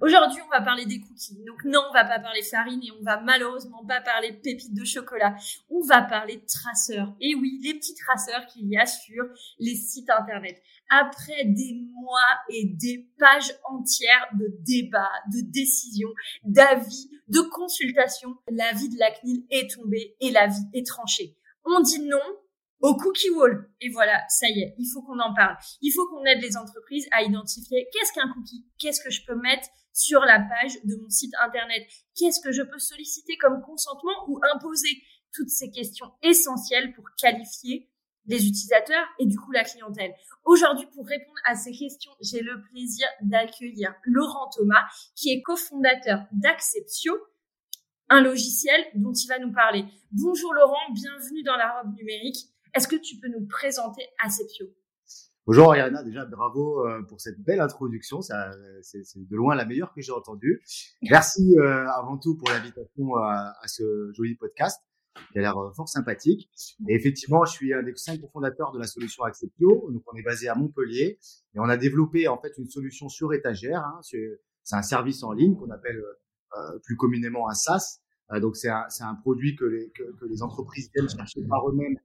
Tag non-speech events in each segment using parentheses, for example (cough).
Aujourd'hui, on va parler des cookies. Donc non, on va pas parler farine et on va malheureusement pas parler pépites de chocolat. On va parler traceurs. Et oui, les petits traceurs qu'il y a sur les sites internet. Après des mois et des pages entières de débats, de décisions, d'avis, de consultations, l'avis de la CNIL est tombé et l'avis est tranché. On dit non au cookie wall. Et voilà, ça y est, il faut qu'on en parle. Il faut qu'on aide les entreprises à identifier qu'est-ce qu'un cookie, qu'est-ce que je peux mettre sur la page de mon site internet, qu'est-ce que je peux solliciter comme consentement ou imposer. Toutes ces questions essentielles pour qualifier les utilisateurs et du coup la clientèle. Aujourd'hui, pour répondre à ces questions, j'ai le plaisir d'accueillir Laurent Thomas, qui est cofondateur d'Acceptio, un logiciel dont il va nous parler. Bonjour Laurent, bienvenue dans la robe numérique. Est-ce que tu peux nous présenter Aceptio Bonjour Ariana, déjà bravo euh, pour cette belle introduction, c'est de loin la meilleure que j'ai entendue. Merci euh, avant tout pour l'invitation à, ce joli podcast qui a l'air euh, fort sympathique. Et effectivement, je suis un des cinq cofondateurs de la solution Acceptio. Donc, on est basé à Montpellier et on a développé en fait une solution sur étagère. Hein. C'est un service en ligne qu'on appelle plus communément un SaaS euh, donc c'est un, un, produit que les, que, que les entreprises viennent chercher par eux-mêmes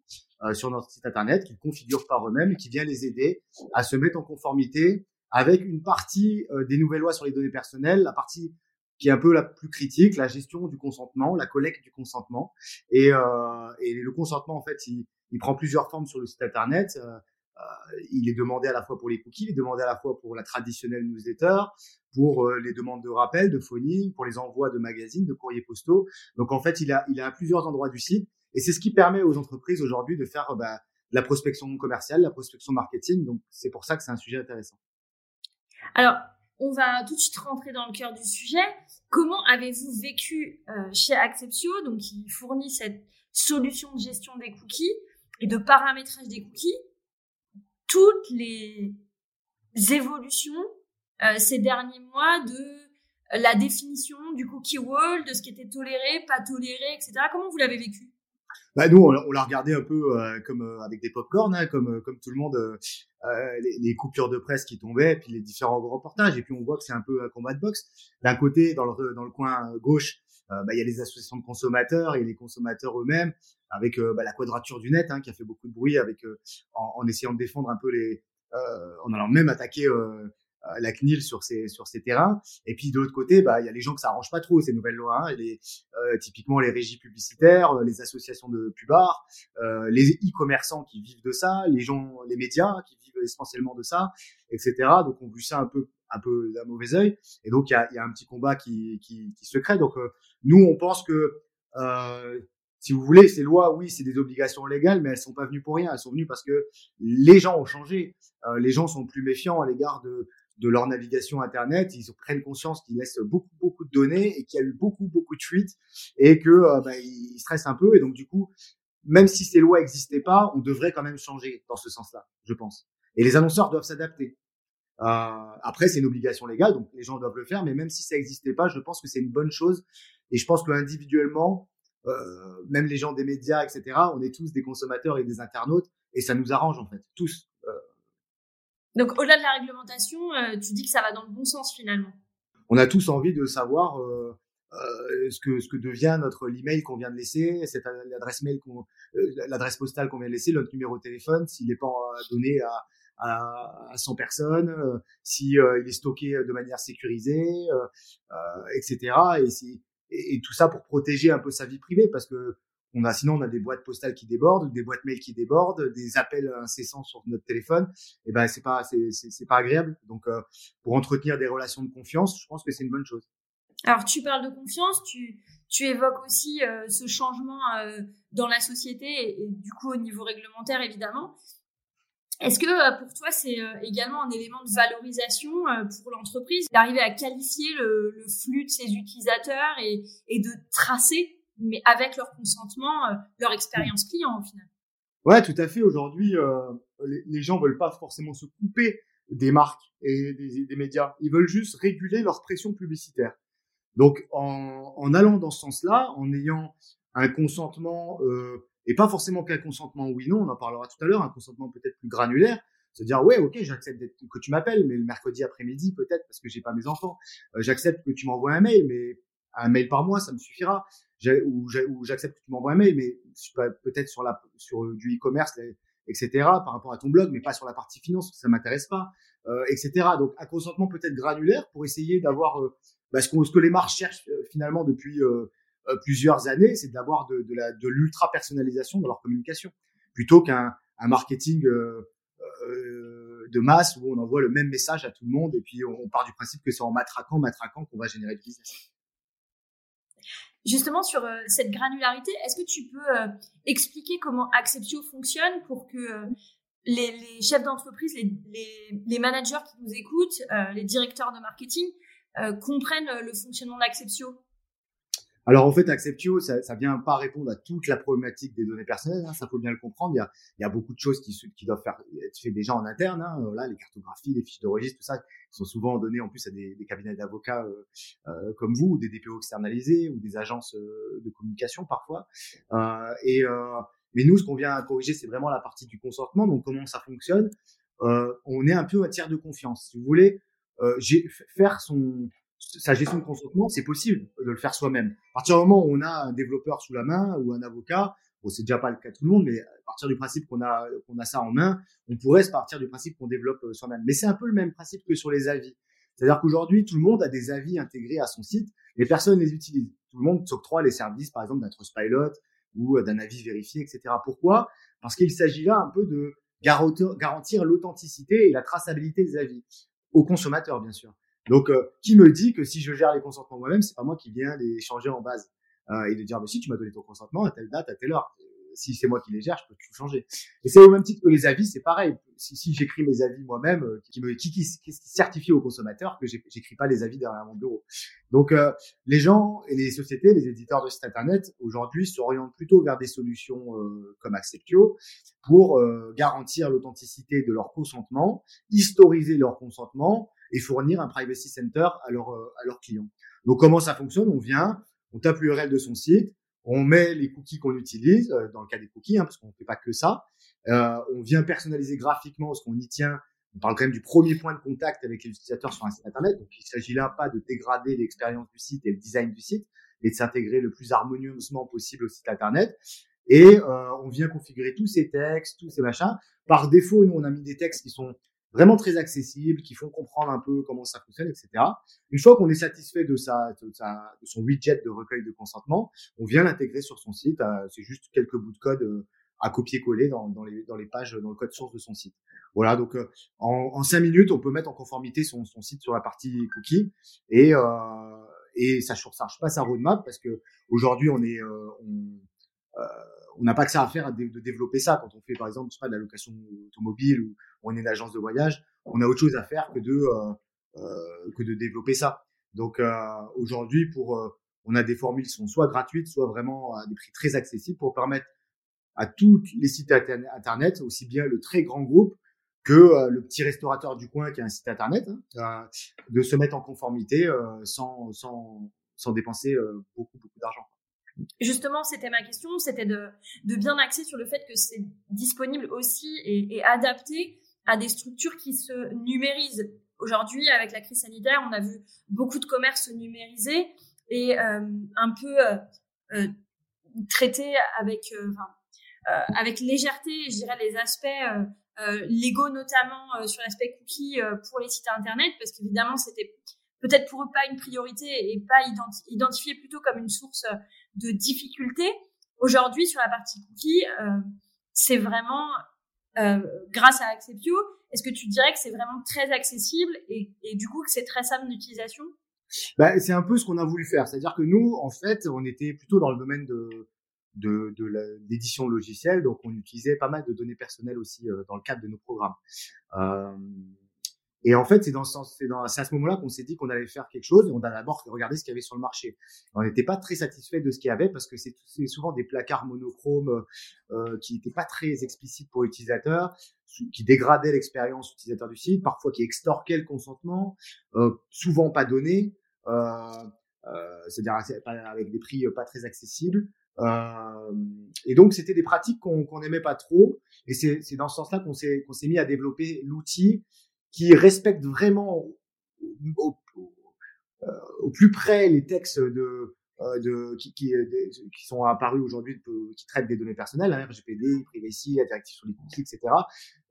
euh, sur notre site internet, qu'ils configurent par eux-mêmes et qui vient les aider à se mettre en conformité avec une partie euh, des nouvelles lois sur les données personnelles, la partie qui est un peu la plus critique, la gestion du consentement, la collecte du consentement. Et, euh, et le consentement, en fait, il, il, prend plusieurs formes sur le site internet. Euh, il est demandé à la fois pour les cookies, il est demandé à la fois pour la traditionnelle newsletter, pour euh, les demandes de rappel, de phoning, pour les envois de magazines, de courriers postaux. Donc en fait, il a, il a à plusieurs endroits du site, et c'est ce qui permet aux entreprises aujourd'hui de faire bah, la prospection commerciale, la prospection marketing. Donc c'est pour ça que c'est un sujet intéressant. Alors, on va tout de suite rentrer dans le cœur du sujet. Comment avez-vous vécu euh, chez Acceptio, donc qui fournit cette solution de gestion des cookies et de paramétrage des cookies? Toutes les évolutions euh, ces derniers mois de euh, la définition du cookie wall, de ce qui était toléré, pas toléré, etc. Comment vous l'avez vécu? Bah nous, on, l'a regardé un peu euh, comme avec des pop-corn, hein, comme comme tout le monde, les, coupures de presse qui tombaient, puis les différents reportages, et puis on voit que c'est un peu un combat de boxe. D'un côté, dans le dans le coin gauche, bah, il y a les associations de consommateurs et les consommateurs eux-mêmes avec euh, bah, la quadrature du net hein, qui a fait beaucoup de bruit avec euh, en, en, essayant de défendre un peu les euh, en allant même attaquer la CNIL sur ces sur ces terrains. Et puis de l'autre côté, bah il y a les gens que ça arrange pas trop ces nouvelles lois. Hein, les, euh, typiquement les régies publicitaires, les associations de pubards, euh, les e-commerçants qui vivent de ça, les gens, les médias qui vivent essentiellement de ça, etc. Donc on vu ça un peu un peu d'un mauvais œil. Et donc il y a, y a un petit combat qui qui, qui se crée. Donc nous on pense que euh, si vous voulez, ces lois, oui, c'est des obligations légales, mais elles sont pas venues pour rien. Elles sont venues parce que les gens ont changé. Euh, les gens sont plus méfiants à l'égard de, de leur navigation Internet. Ils prennent conscience qu'ils laissent beaucoup, beaucoup de données et qu'il y a eu beaucoup, beaucoup de fuites et que euh, bah, ils stressent un peu. Et donc, du coup, même si ces lois n'existaient pas, on devrait quand même changer dans ce sens-là, je pense. Et les annonceurs doivent s'adapter. Euh, après, c'est une obligation légale, donc les gens doivent le faire. Mais même si ça n'existait pas, je pense que c'est une bonne chose. Et je pense que individuellement, euh, même les gens des médias, etc. On est tous des consommateurs et des internautes, et ça nous arrange en fait, tous. Euh. Donc au-delà de la réglementation, euh, tu dis que ça va dans le bon sens finalement. On a tous envie de savoir ce que ce que devient notre email qu'on vient de laisser, cette l'adresse mail qu'on, l'adresse postale qu'on vient de laisser, notre numéro de téléphone, s'il n'est pas donné à à, à 100 personnes, si il est stocké de manière sécurisée, etc. Et si et, tout ça pour protéger un peu sa vie privée parce que sinon on a des boîtes postales qui débordent, des boîtes mail qui débordent, des appels incessants sur notre téléphone. Et ben c'est pas c'est pas agréable. Donc euh, pour entretenir des relations de confiance, je pense que c'est une bonne chose. Alors tu parles de confiance, tu tu évoques aussi euh, ce changement euh, dans la société et, du coup au niveau réglementaire évidemment. Est-ce que euh, pour toi c'est également un élément de valorisation pour l'entreprise d'arriver à qualifier le, le, flux de ses utilisateurs et, et de tracer, mais avec leur consentement, leur expérience client au final? Ouais, tout à fait. Aujourd'hui, les, les, gens veulent pas forcément se couper des marques et des, des médias. Ils veulent juste réguler leur pression publicitaire. Donc, en, en allant dans ce sens-là, en ayant un consentement, euh, et pas forcément qu'un consentement oui non, on en parlera tout à l'heure, un consentement peut-être plus granulaire, se dire ouais ok j'accepte que tu m'appelles, mais le mercredi après-midi peut-être parce que j'ai pas mes enfants, euh, j'accepte que tu m'envoies un mail, mais un mail par mois ça me suffira, ou j'accepte que tu m'envoies un mail, mais peut-être sur la sur du e-commerce etc par rapport à ton blog, mais pas sur la partie finance, ça m'intéresse pas, euh, etc. Donc un consentement peut-être granulaire pour essayer d'avoir euh, bah, ce, que les marques cherchent euh, finalement depuis euh, plusieurs années, c'est d'avoir de, l'ultra personnalisation dans leur communication, plutôt qu'un un marketing euh, de masse où on envoie le même message à tout le monde et puis on, part du principe que c'est en matraquant, matraquant qu'on va générer du business. Justement sur cette granularité, est-ce que tu peux expliquer comment Acceptio fonctionne pour que les, chefs d'entreprise, les, managers qui nous écoutent, les directeurs de marketing euh, comprennent le fonctionnement d'Acceptio alors en fait, Acceptio, ça, ça vient pas répondre à toute la problématique des données personnelles. Hein, ça faut bien le comprendre. Il y a, il y a beaucoup de choses qui, qui doivent faire être faites déjà en interne. Hein, là, les cartographies, les fiches de registre, tout ça, sont souvent données en plus à des, des cabinets d'avocats euh, euh, comme vous, ou des DPO externalisés, ou des agences euh, de communication parfois. Euh, et mais nous, ce qu'on vient corriger, c'est vraiment la partie du consentement. Donc comment ça fonctionne On est un peu un tiers de confiance. Si vous voulez, euh, faire son sa gestion de consentement, c'est possible de le faire soi-même. À partir du moment où on a un développeur sous la main ou un avocat, bon, c'est déjà pas le cas de tout le monde, mais à partir du principe qu'on a qu'on a ça en main, on pourrait se partir du principe qu'on développe euh, soi-même. Mais c'est un peu le même principe que sur les avis. C'est-à-dire qu'aujourd'hui, tout le monde a des avis intégrés à son site, et personne les utilise. Tout le monde s'octroie les services, par exemple, d'un Trustpilot ou euh, d'un avis vérifié, etc. Pourquoi? Parce qu'il s'agit là un peu de garantir l'authenticité et la traçabilité des avis aux consommateurs, bien sûr. Donc, euh, qui me dit que si je gère les consentements moi-même, c'est pas moi qui viens les changer en base euh, et de dire, bah, si tu m'as donné ton consentement à telle date, à telle heure, si c'est moi qui les gère, je peux tout changer. Et c'est au même titre que les avis, c'est pareil. Si, si j'écris mes avis moi-même, euh, qui me qui, qui, qui, certifie aux consommateurs que j'écris pas les avis derrière mon bureau. Donc euh, les gens et les sociétés, les éditeurs de sites internet aujourd'hui s'orientent plutôt vers des solutions euh, comme Acceptio pour garantir l'authenticité de leur consentement, historiser leur consentement et fournir un privacy center à, leur, à leurs clients. Donc comment ça fonctionne? On vient, on tape l'URL de son site, on met les cookies qu'on utilise, euh, dans le cas des cookies, hein, parce qu'on ne fait pas que ça. Euh, on vient personnaliser graphiquement, parce qu'on y tient. On parle quand même du premier point de contact avec les utilisateurs sur un site internet. Donc, il s'agit là pas de dégrader l'expérience du site et le design du site, mais de s'intégrer le plus harmonieusement possible au site internet. Et euh, on vient configurer tous ces textes, tous ces machins. Par défaut, nous, on a mis des textes qui sont vraiment très accessibles, qui font comprendre un peu comment ça fonctionne, etc. Une fois qu'on est satisfait de, sa, de, sa, de son widget de recueil de consentement, on vient l'intégrer sur son site. Euh, c'est juste quelques bouts de code euh, à copier-coller dans, dans, les, dans les pages, dans le code source de son site. Voilà, donc euh, en, en cinq minutes, on peut mettre en conformité son, son site sur la partie cookie et, et ça, ça change pas sa roadmap parce que aujourd'hui, on est on, on n'a pas que ça à faire de, développer ça. Quand on fait, par exemple, pas, de la location automobile ou on est une agence de voyage, on a autre chose à faire que de euh, euh que de développer ça. Donc euh, aujourd'hui, pour euh, on a des formules qui sont soit gratuites, soit vraiment à des prix très accessibles pour permettre à tous les sites internet, aussi bien le très grand groupe que le petit restaurateur du coin qui a un site internet, hein, de se mettre en conformité sans, sans, sans dépenser beaucoup, beaucoup d'argent. Justement, c'était ma question, c'était de, bien axer sur le fait que c'est disponible aussi et, adapté à des structures qui se numérisent. Aujourd'hui, avec la crise sanitaire, on a vu beaucoup de commerces se numériser et euh, un peu euh, euh traiter avec, euh, avec légèreté, je dirais, les aspects légaux, notamment sur l'aspect cookie pour les sites internet, parce qu'évidemment, c'était peut-être pour eux pas une priorité et pas identifié plutôt comme une source de difficultés. aujourd'hui sur la partie cookie, c'est vraiment grâce à Acceptio. Est-ce que tu dirais que c'est vraiment très accessible et, et du coup que c'est très simple d'utilisation? Bah, c'est un peu ce qu'on a voulu faire. C'est-à-dire que nous, en fait, on était plutôt dans le domaine de de, de l'édition logicielle, donc on utilisait pas mal de données personnelles aussi euh, dans le cadre de nos programmes. Euh, et en fait, c'est dans c'est dans, c'est à ce moment-là qu'on s'est dit qu'on allait faire quelque chose et on a d'abord regardé ce qu'il y avait sur le marché. On n'était pas très satisfait de ce qu'il y avait parce que c'est souvent des placards monochromes euh, qui n'étaient pas très explicites pour l'utilisateur, qui dégradaient l'expérience utilisateur du site, parfois qui extorquaient le consentement, euh, souvent pas donné. Euh, euh, c'est-à-dire avec des prix pas très accessibles. Euh, et donc c'était des pratiques qu'on qu'on n'aimait pas trop, et c'est dans ce sens-là qu'on s'est qu'on s'est mis à développer l'outil qui respecte vraiment au, au, plus près les textes de de qui, qui, qui sont apparus aujourd'hui, qui traitent des données personnelles, hein, RGPD, privacy, la directive sur les cookies, etc.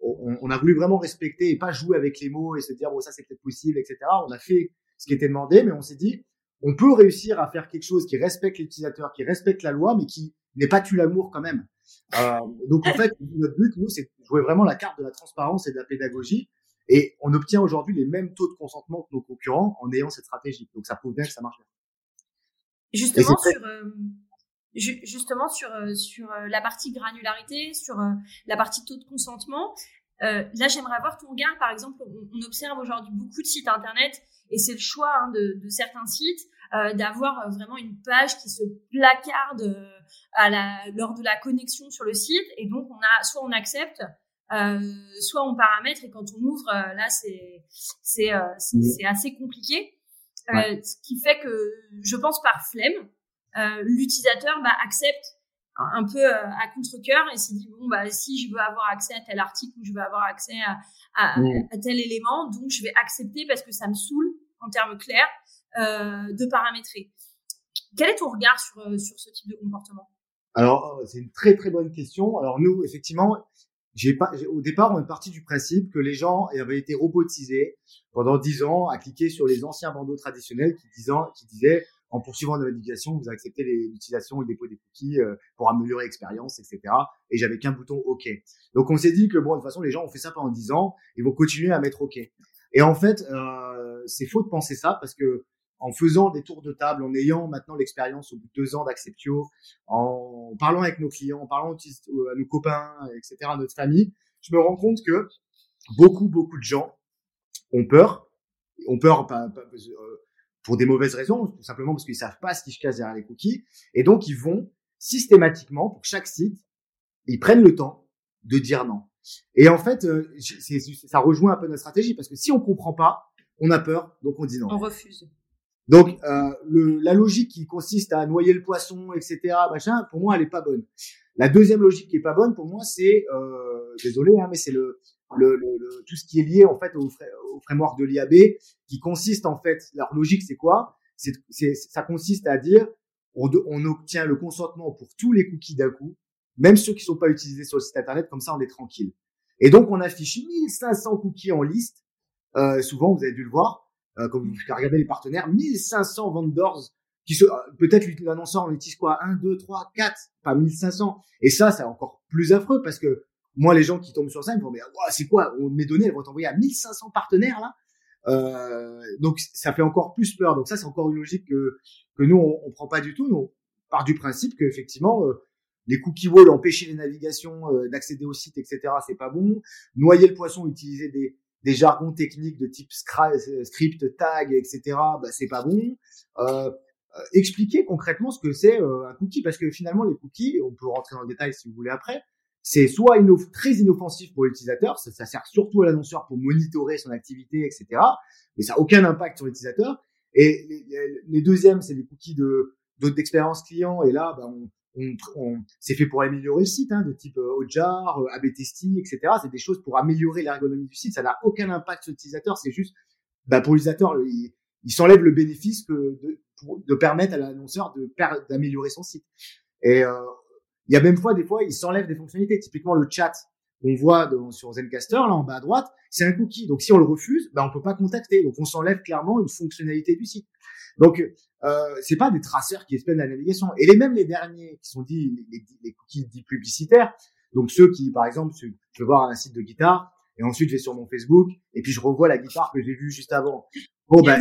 On, on, a voulu vraiment respecter et pas jouer avec les mots et se dire bon ça c'est peut-être possible, etc. On a fait ce qui était demandé, mais on s'est dit, on peut réussir à faire quelque chose qui respecte l'utilisateur, qui respecte la loi, mais qui n'est pas tue l'amour quand même. Euh, donc en fait, notre but, nous, c'est de jouer vraiment la carte de la transparence et de la pédagogie. Et on obtient aujourd'hui les mêmes taux de consentement que nos concurrents en ayant cette stratégie. Donc ça prouve bien que ça marche bien. Justement sur, euh, justement sur, euh, sur la partie granularité, sur la partie taux de consentement, là j'aimerais avoir ton regard. Par exemple, on, on observe aujourd'hui beaucoup de sites internet et c'est le choix hein, de, de, certains sites euh, d'avoir euh, vraiment une page qui se placarde euh, à la, lors de la connexion sur le site. Et donc, on a soit on accepte, euh, soit on paramètre. Et quand on ouvre, euh, là, c'est c'est c'est assez compliqué. ce qui fait que, je pense par flemme, l'utilisateur bah, accepte un peu à contre-cœur et s'est dit bon bah si je veux avoir accès à tel article ou je veux avoir accès à, à, à, tel élément donc je vais accepter parce que ça me saoule en termes clairs, euh, de paramétrer. Quel est ton regard sur, euh, sur ce type de comportement? Alors, euh, c'est une très très bonne question. Alors nous, effectivement, j'ai pas, au départ, on est parti du principe que les gens avaient été robotisés pendant dix ans à cliquer sur les anciens bandeaux traditionnels qui, disaient en poursuivant la navigation, vous acceptez l'utilisation et le dépôt des cookies pour améliorer l'expérience, etc. Et j'avais qu'un bouton OK. Donc on s'est dit que bon, de toute façon, les gens ont fait ça pendant dix ans, ils vont continuer à mettre OK. Et en fait, euh, c'est faux de penser ça parce que en faisant des tours de table, en ayant maintenant l'expérience au bout de deux ans d'Acceptio, en parlant avec nos clients, en parlant à nos copains, etc., à notre famille, je me rends compte que beaucoup, beaucoup de gens ont peur, ont peur euh, pour des mauvaises raisons, tout simplement parce qu'ils savent pas ce qui se cache derrière les cookies, et donc ils vont systématiquement pour chaque site, ils prennent le temps de dire non. Et en fait, euh, ça rejoint un peu notre stratégie parce que si on comprend pas, on a peur, donc on dit non. On refuse. Donc euh, le, la logique qui consiste à noyer le poisson, etc., machin, pour moi, elle est pas bonne. La deuxième logique qui est pas bonne pour moi, c'est euh, désolé, hein, mais c'est le, le, le, tout ce qui est lié en fait au, au framework de l'IAB, qui consiste en fait leur logique, c'est quoi? C'est ça consiste à dire on, on obtient le consentement pour tous les cookies d'un coup, même ceux qui sont pas utilisés sur le site internet, comme ça on est tranquille. Et donc on affiche 1500 cookies en liste. Euh, souvent, vous avez dû le voir, euh, quand vous regardez les partenaires, 1500 vendors qui se, peut-être l'annonceur en utilise quoi, 1, 2, 3, 4, pas 1500. Et ça, c'est encore plus affreux parce que moi, les gens qui tombent sur ça, ils me disent, mais c'est quoi, mes données, elles vont t'envoyer à 1500 partenaires là? Euh, donc ça fait encore plus peur. Donc ça, c'est encore une logique que que nous on, on prend pas du tout. Nous, on part du principe qu'effectivement, euh, les cookie walls, empêcher les navigations, euh, d'accéder au site, etc. C'est pas bon. Noyer le poisson, utiliser des, des jargons techniques de type euh, script, tag, etc. Bah, c'est pas bon. Euh, euh, expliquer concrètement ce que c'est un cookie, parce que finalement les cookies, on peut rentrer dans le détail si vous voulez après, c'est soit très inoffensif pour l'utilisateur, ça, sert surtout à l'annonceur pour monitorer son activité, etc. Mais ça a aucun impact sur l'utilisateur. Et les, les deuxièmes, c'est les cookies de d'expérience client. Et là, bah, on, on, c'est fait pour améliorer le site, hein, de type euh, Hotjar, euh, AB testing, etc. C'est des choses pour améliorer l'ergonomie du site. Ça n'a aucun impact sur l'utilisateur. C'est juste, bah, pour l'utilisateur, il, il s'enlève le bénéfice que de, de permettre à l'annonceur de d'améliorer son site. Et euh, il y a même fois des fois, il s'enlève des fonctionnalités. Typiquement le chat. On voit sur Zencaster, là en bas à droite, c'est un cookie. Donc si on le refuse, ben, on peut pas contacter. Donc on s'enlève clairement une fonctionnalité du site. Donc euh, c'est pas des traceurs qui espèrent la navigation. Et les mêmes les derniers qui sont dits les, les cookies dits publicitaires. Donc ceux qui, par exemple, je vais voir un site de guitare et ensuite je vais sur mon Facebook et puis je revois la guitare que j'ai vue juste avant. Bon ben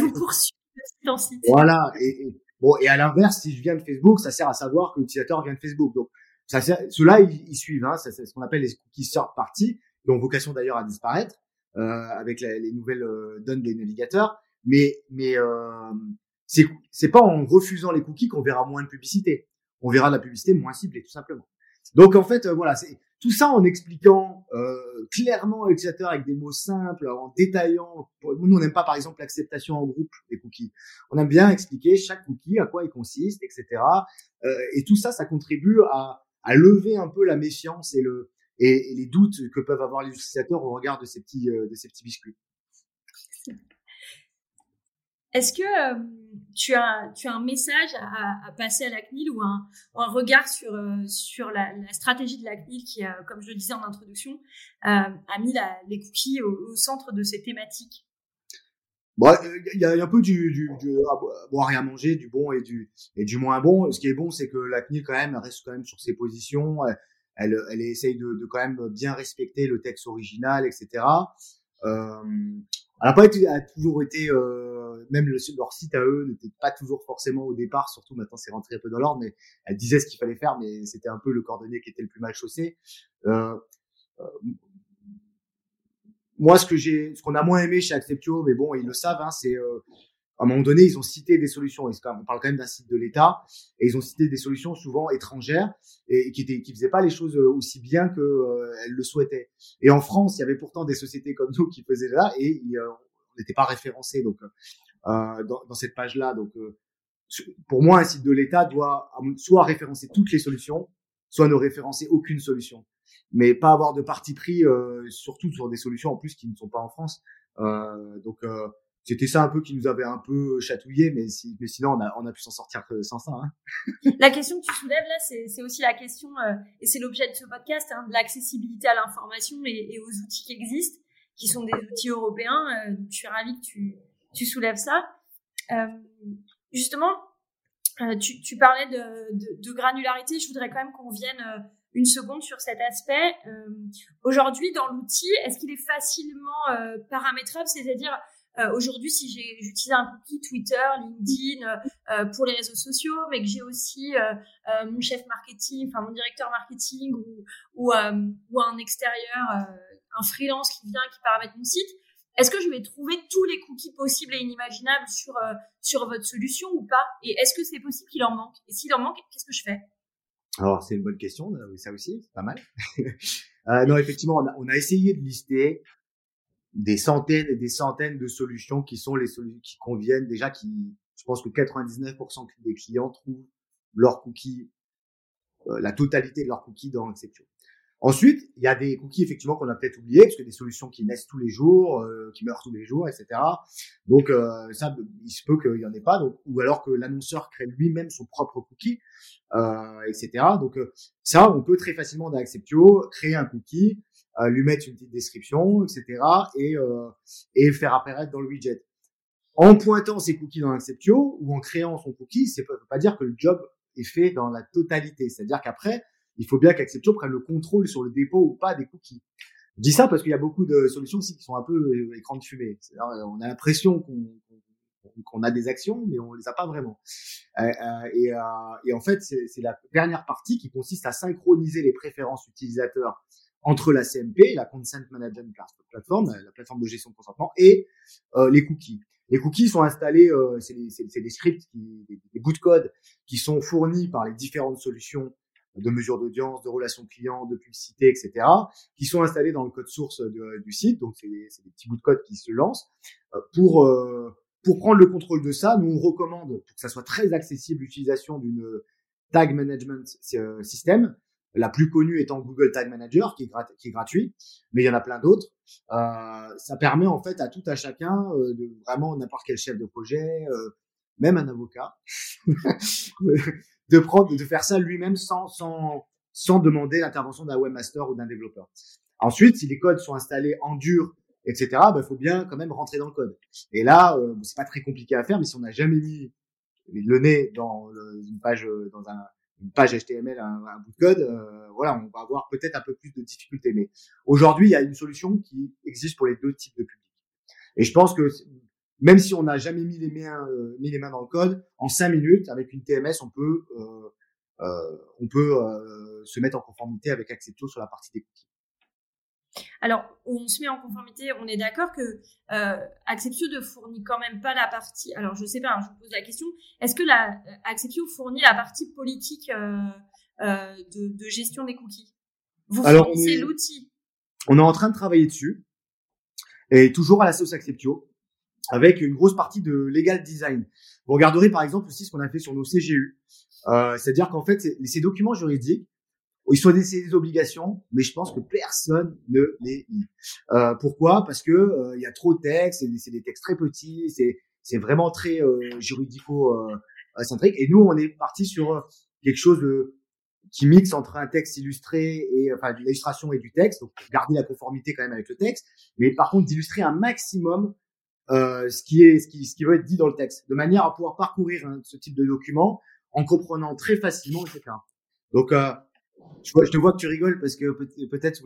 voilà. Et, et, bon et à l'inverse, si je viens de Facebook, ça sert à savoir que l'utilisateur vient de Facebook. Donc ça, ceux-là ils, ils, suivent. Hein, c'est ce qu'on appelle les cookies third party, qui ont vocation d'ailleurs à disparaître euh, avec les nouvelles euh, données des navigateurs. Mais mais euh, c'est c'est pas en refusant les cookies qu'on verra moins de publicité. On verra de la publicité moins ciblée, tout simplement. Donc en fait, euh, voilà, c'est tout ça en expliquant euh, clairement à l'utilisateur avec des mots simples, en détaillant. Nous, on n'aime pas par exemple l'acceptation en groupe des cookies. On aime bien expliquer chaque cookie, à quoi il consiste, etc. Euh, et tout ça, ça contribue à, à lever un peu la méfiance et le et, les doutes que peuvent avoir les utilisateurs au regard de ces petits de ces petits biscuits. Est-ce que euh, tu, as, tu as un message à, passer à la CNIL ou un, regard sur, euh, la, stratégie de la CNIL qui, comme je le disais en introduction, euh, a mis les cookies au, centre de ces thématiques? Bon, il y a un peu du, du, du à boire à manger, du bon et du, et du moins bon. Ce qui est bon, c'est que la CNIL quand même reste quand même sur ses positions. Elle, elle, essaye de, de, quand même bien respecter le texte original, etc. Euh, n'a pas a toujours été, euh, même le, leur site à eux n'était pas toujours forcément au départ, surtout maintenant c'est rentré un peu dans l'ordre, mais elle disait ce qu'il fallait faire, mais c'était un peu le cordonnier qui était le plus mal chaussé. Euh, euh, moi, ce que j'ai, ce qu'on a moins aimé chez Acceptio, mais bon, ils le savent, hein, c'est euh, à un moment donné, ils ont cité des solutions. on parle quand même d'un site de l'État, et ils ont cité des solutions souvent étrangères et, qui étaient, faisaient pas les choses euh, aussi bien que euh, elles le souhaitaient. Et en France, il y avait pourtant des sociétés comme nous qui faisaient là, et on n'était pas référencé donc euh, dans, dans, cette page-là. Donc, pour moi, un site de l'État doit soit référencer toutes les solutions, soit ne référencer aucune solution, mais pas avoir de parti pris, surtout sur des solutions en plus qui ne sont pas en France. donc c'était ça un peu qui nous avait un peu chatouillé, mais, si, mais sinon on a, on a pu s'en sortir sans ça. Hein. (laughs) La question que tu soulèves là, c'est aussi la question, euh, et c'est l'objet de ce podcast, hein, de l'accessibilité à l'information et, et, aux outils qui existent, qui sont des outils européens. Euh, je suis ravie que tu, tu soulèves ça. Euh, justement, euh, tu, tu, parlais de, de, de, granularité. Je voudrais quand même qu'on vienne euh, une seconde sur cet aspect. Aujourd'hui, dans l'outil, est-ce qu'il est facilement paramétrable, c'est-à-dire euh, Aujourd'hui, si j'utilise un cookie Twitter, LinkedIn euh, euh, pour les réseaux sociaux, mais que j'ai aussi euh, mon chef marketing, enfin mon directeur marketing ou, ou, ou un extérieur, un freelance qui vient, qui paramètre mon site, est-ce que je vais trouver tous les cookies possibles et inimaginables sur sur votre solution ou pas? Et est-ce que c'est possible qu'il en manque? Et s'il en manque, qu'est-ce que je fais? Alors c'est une bonne question, ça aussi, c'est pas mal. (laughs) euh, non, effectivement, on a, on a, essayé de lister des centaines et des centaines de solutions qui sont les solutions qui conviennent déjà qui je pense que 99% des clients trouvent leurs cookies euh, la totalité de leurs cookies dans Acceptio. Ensuite, il y a des cookies effectivement qu'on a peut-être oubliés parce que des solutions qui naissent tous les jours, euh, qui meurent tous les jours, etc. Donc euh, ça, il se peut qu'il y en ait pas, donc, ou alors que l'annonceur crée lui-même son propre cookie, etc. Donc ça, on peut très facilement dans Acceptio créer un cookie, euh, lui mettre une petite description, etc. et, euh, et faire apparaître dans le widget. En pointant ses cookies dans Acceptio ou en créant son cookie, c'est pas, pas dire que le job est fait dans la totalité. C'est-à-dire qu'après, il faut bien qu'Acceptio prenne le contrôle sur le dépôt ou pas des cookies. Je dis ça parce qu'il y a beaucoup de solutions aussi qui sont un peu euh, écran de fumée. On a l'impression qu'on qu'on a des actions, mais on les a pas vraiment. Euh, euh, et, euh, et, en fait, c'est la dernière partie qui consiste à synchroniser les préférences utilisateurs entre la CMP, la Consent Management Platform, la plateforme de gestion de consentement, et euh, les cookies. Les cookies sont installés, euh, c'est des, scripts, qui, des, des, bouts de code qui sont fournis par les différentes solutions de mesure d'audience, de relations clients, de publicité, etc., qui sont installés dans le code source du site. Donc, c'est des, des, petits bouts de code qui se lancent. Euh, pour, euh, pour prendre le contrôle de ça, nous, on recommande, pour que ça soit très accessible, l'utilisation d'une tag management system la plus connue étant Google Tag Manager, qui est, qui est gratuit, mais il y en a plein d'autres. Euh, ça permet en fait à tout à chacun euh, de vraiment n'importe quel chef de projet, euh, même un avocat, (laughs) de prendre, de faire ça lui-même sans sans sans demander l'intervention d'un webmaster ou d'un développeur. Ensuite, si les codes sont installés en dur, etc., il bah, faut bien quand même rentrer dans le code. Et là, euh, c'est pas très compliqué à faire, mais si on n'a jamais mis le nez dans une page, dans un, une page HTML, un, un bout de code, euh, voilà, on va avoir peut-être un peu plus de difficultés. Mais aujourd'hui, il y a une solution qui existe pour les deux types de publics. Et je pense que même si on n'a jamais mis les mains, euh, mis les mains dans le code, en cinq minutes, avec une TMS, on peut, euh, euh on peut euh, se mettre en conformité avec Acceptio sur la partie des cookies. Alors, on se met en conformité, on est d'accord que euh, Acceptio ne fournit quand même pas la partie. Alors, je sais pas, hein, je vous pose la question. Est-ce que la Acceptio fournit la partie politique euh, euh, de, de, gestion des cookies? Vous fournissez l'outil. On est en train de travailler dessus, et toujours à la sauce Acceptio avec une grosse partie de legal design. Vous regarderez par exemple aussi ce qu'on a fait sur nos CGU. Euh, C'est-à-dire qu'en fait, ces documents juridiques, ils sont des, obligations, mais je pense que personne ne les lit. Euh, pourquoi? Parce que euh, il y a trop de textes, c'est des textes très petits, c'est c'est vraiment très euh, juridico-centrique. et nous, on est parti sur quelque chose de, qui mixe entre un texte illustré et enfin de l'illustration et du texte, donc garder la conformité quand même avec le texte, mais par contre d'illustrer un maximum euh, ce qui est ce qui, ce qui veut être dit dans le texte, de manière à pouvoir parcourir hein, ce type de document en comprenant très facilement, etc. Donc, euh, je, je, te vois que tu rigoles parce que peut-être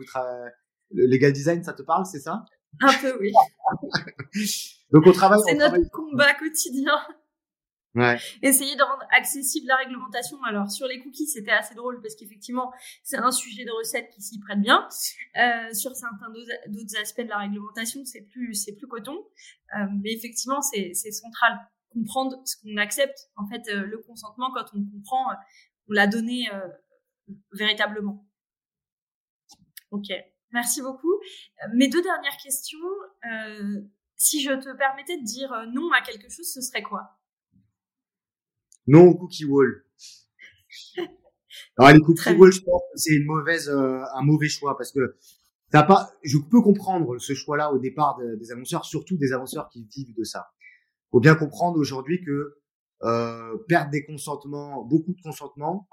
le legal design, ça te parle, c'est ça? Un peu, oui. (laughs) Donc, on travaille. C'est notre combat quotidien. Essayer de rendre accessible la réglementation. Alors sur les cookies, c'était assez drôle parce qu'effectivement, c'est un sujet de recette qui s'y prête bien. Euh, sur certains d'autres aspects de la réglementation, c'est plus c'est plus coton. Euh, mais effectivement, c'est central comprendre ce qu'on accepte. En fait, euh, le consentement, quand on comprend, on l'a donné véritablement. Ok, merci beaucoup. Mes deux dernières questions. si je te permettais de dire non à quelque chose, ce serait quoi? Non au cookie wall. Alors les cookie wall, je pense que c'est une mauvaise, euh, un mauvais choix parce que ça pas. Je peux comprendre ce choix-là au départ des annonceurs, surtout des annonceurs qui vivent de ça. Faut bien comprendre aujourd'hui que euh, perdre des consentements, beaucoup de consentements,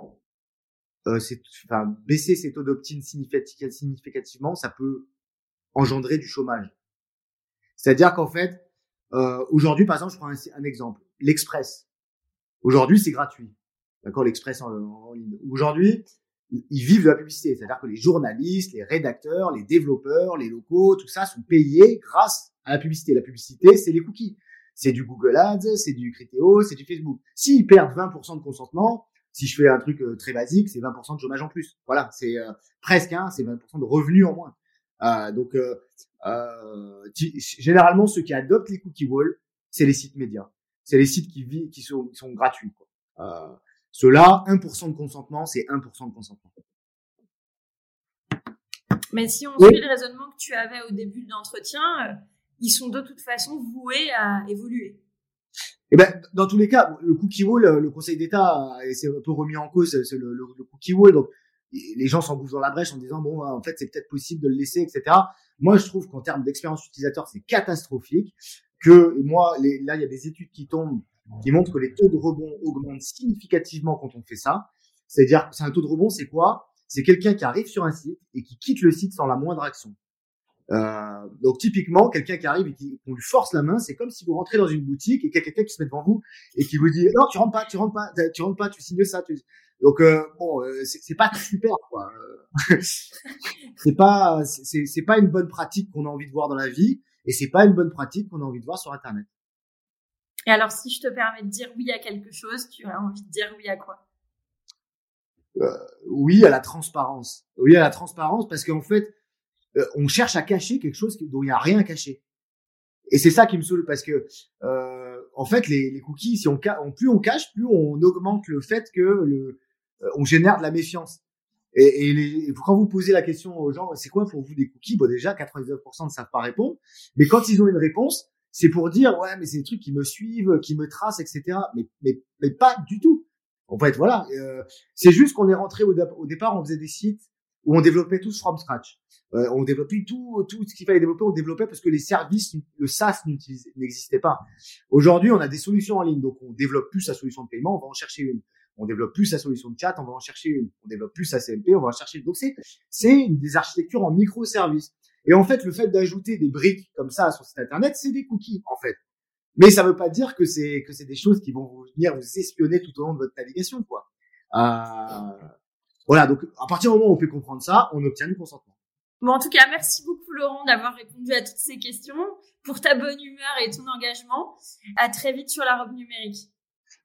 euh, c'est, enfin, baisser ses taux d'opt-in significativement, ça peut engendrer du chômage. C'est-à-dire qu'en fait, euh, aujourd'hui, par exemple, je prends un, un exemple, l'Express. Aujourd'hui, c'est gratuit. D'accord, l'Express en, ligne. Aujourd'hui, ils vivent de la publicité. C'est-à-dire que les journalistes, les rédacteurs, les développeurs, les locaux, tout ça sont payés grâce à la publicité. La publicité, c'est les cookies. C'est du Google Ads, c'est du Criteo, c'est du Facebook. S'ils perdent 20% de consentement, si je fais un truc euh, très basique, c'est 20% de chômage en plus. Voilà, c'est euh, presque, hein, c'est 20% de revenus en moins. Euh, donc, euh, euh généralement, ceux qui adoptent les cookie walls, c'est les sites médias c'est les sites qui, vivent, qui, sont, qui sont gratuits. Quoi. Euh, Ceux-là, 1% de consentement, c'est 1% de consentement. Mais si on suit le raisonnement que tu avais au début de l'entretien, euh, ils sont de toute façon voués à évoluer. Eh ben, dans tous les cas, le cookie wall, le Conseil d'État c'est un peu remis en cause, c'est le, le, le, cookie wall. Donc, les gens s'engouffrent dans la brèche en disant bon, en fait, c'est peut-être possible de le laisser, etc. Moi, je trouve qu'en termes d'expérience utilisateur, c'est catastrophique que moi, les, là, il y a des études qui tombent qui montrent que les taux de rebond augmentent significativement quand on fait ça. C'est-à-dire, c'est un taux de rebond, c'est quoi? C'est quelqu'un qui arrive sur un site et qui quitte le site sans la moindre action. Euh, donc typiquement, quelqu'un qui arrive et qui on lui force la main, c'est comme si vous rentrez dans une boutique et qu'il y a quelqu'un qui se met devant vous et qui vous dit non, tu rentres pas, tu rentres pas, tu rentres pas, tu signes ça. Donc euh, bon, euh, c'est pas super quoi. (laughs) c'est pas c'est pas une bonne pratique qu'on a envie de voir dans la vie. Et c'est pas une bonne pratique qu'on a envie de voir sur Internet. Et alors, si je te permets de dire oui à quelque chose, tu as envie de dire oui à quoi? Euh, Oui à la transparence. Oui à la transparence parce qu'en fait, euh, on cherche à cacher quelque chose dont il n'y a rien à cacher. Et c'est ça qui me saoule parce que, euh, en fait, les, les cookies, si on, plus on cache, plus on augmente le fait que le, euh, on génère de la méfiance. Et, et, les, quand vous posez la question aux gens, c'est quoi pour vous des cookies? Bon, déjà, 99% ne savent pas répondre. Mais quand ils ont une réponse, c'est pour dire, ouais, mais c'est des trucs qui me suivent, qui me tracent, etc. Mais, mais, mais pas du tout. En fait, voilà. Euh, c'est juste qu'on est rentré au, au, départ, on faisait des sites où on développait tous from scratch. Euh, on développait tout, tout ce qu'il fallait développer, on développait parce que les services, le SaaS n'existait pas. Aujourd'hui, on a des solutions en ligne, donc on développe plus sa solution de paiement, on va en chercher une. On développe plus sa solution de chat, on va en chercher une. On développe plus sa CMP, on va en chercher une. Donc c'est, c'est des architectures en microservices. Et en fait, le fait d'ajouter des briques comme ça sur site internet, c'est des cookies, en fait. Mais ça veut pas dire que c'est, que c'est des choses qui vont venir vous espionner tout au long de votre navigation, quoi. Euh, voilà. Donc, à partir du moment où on peut comprendre ça, on obtient du consentement. Bon, en tout cas, merci beaucoup, Laurent, d'avoir répondu à toutes ces questions, pour ta bonne humeur et ton engagement. À très vite sur la robe numérique.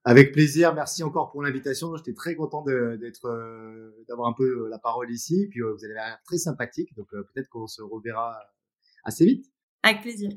Avec plaisir. Merci encore pour l'invitation. J'étais très content d'être, euh, d'avoir un peu euh, la parole ici. Puis euh, vous avez l'air très sympathique. Donc peut-être qu'on se reverra assez vite. Avec plaisir.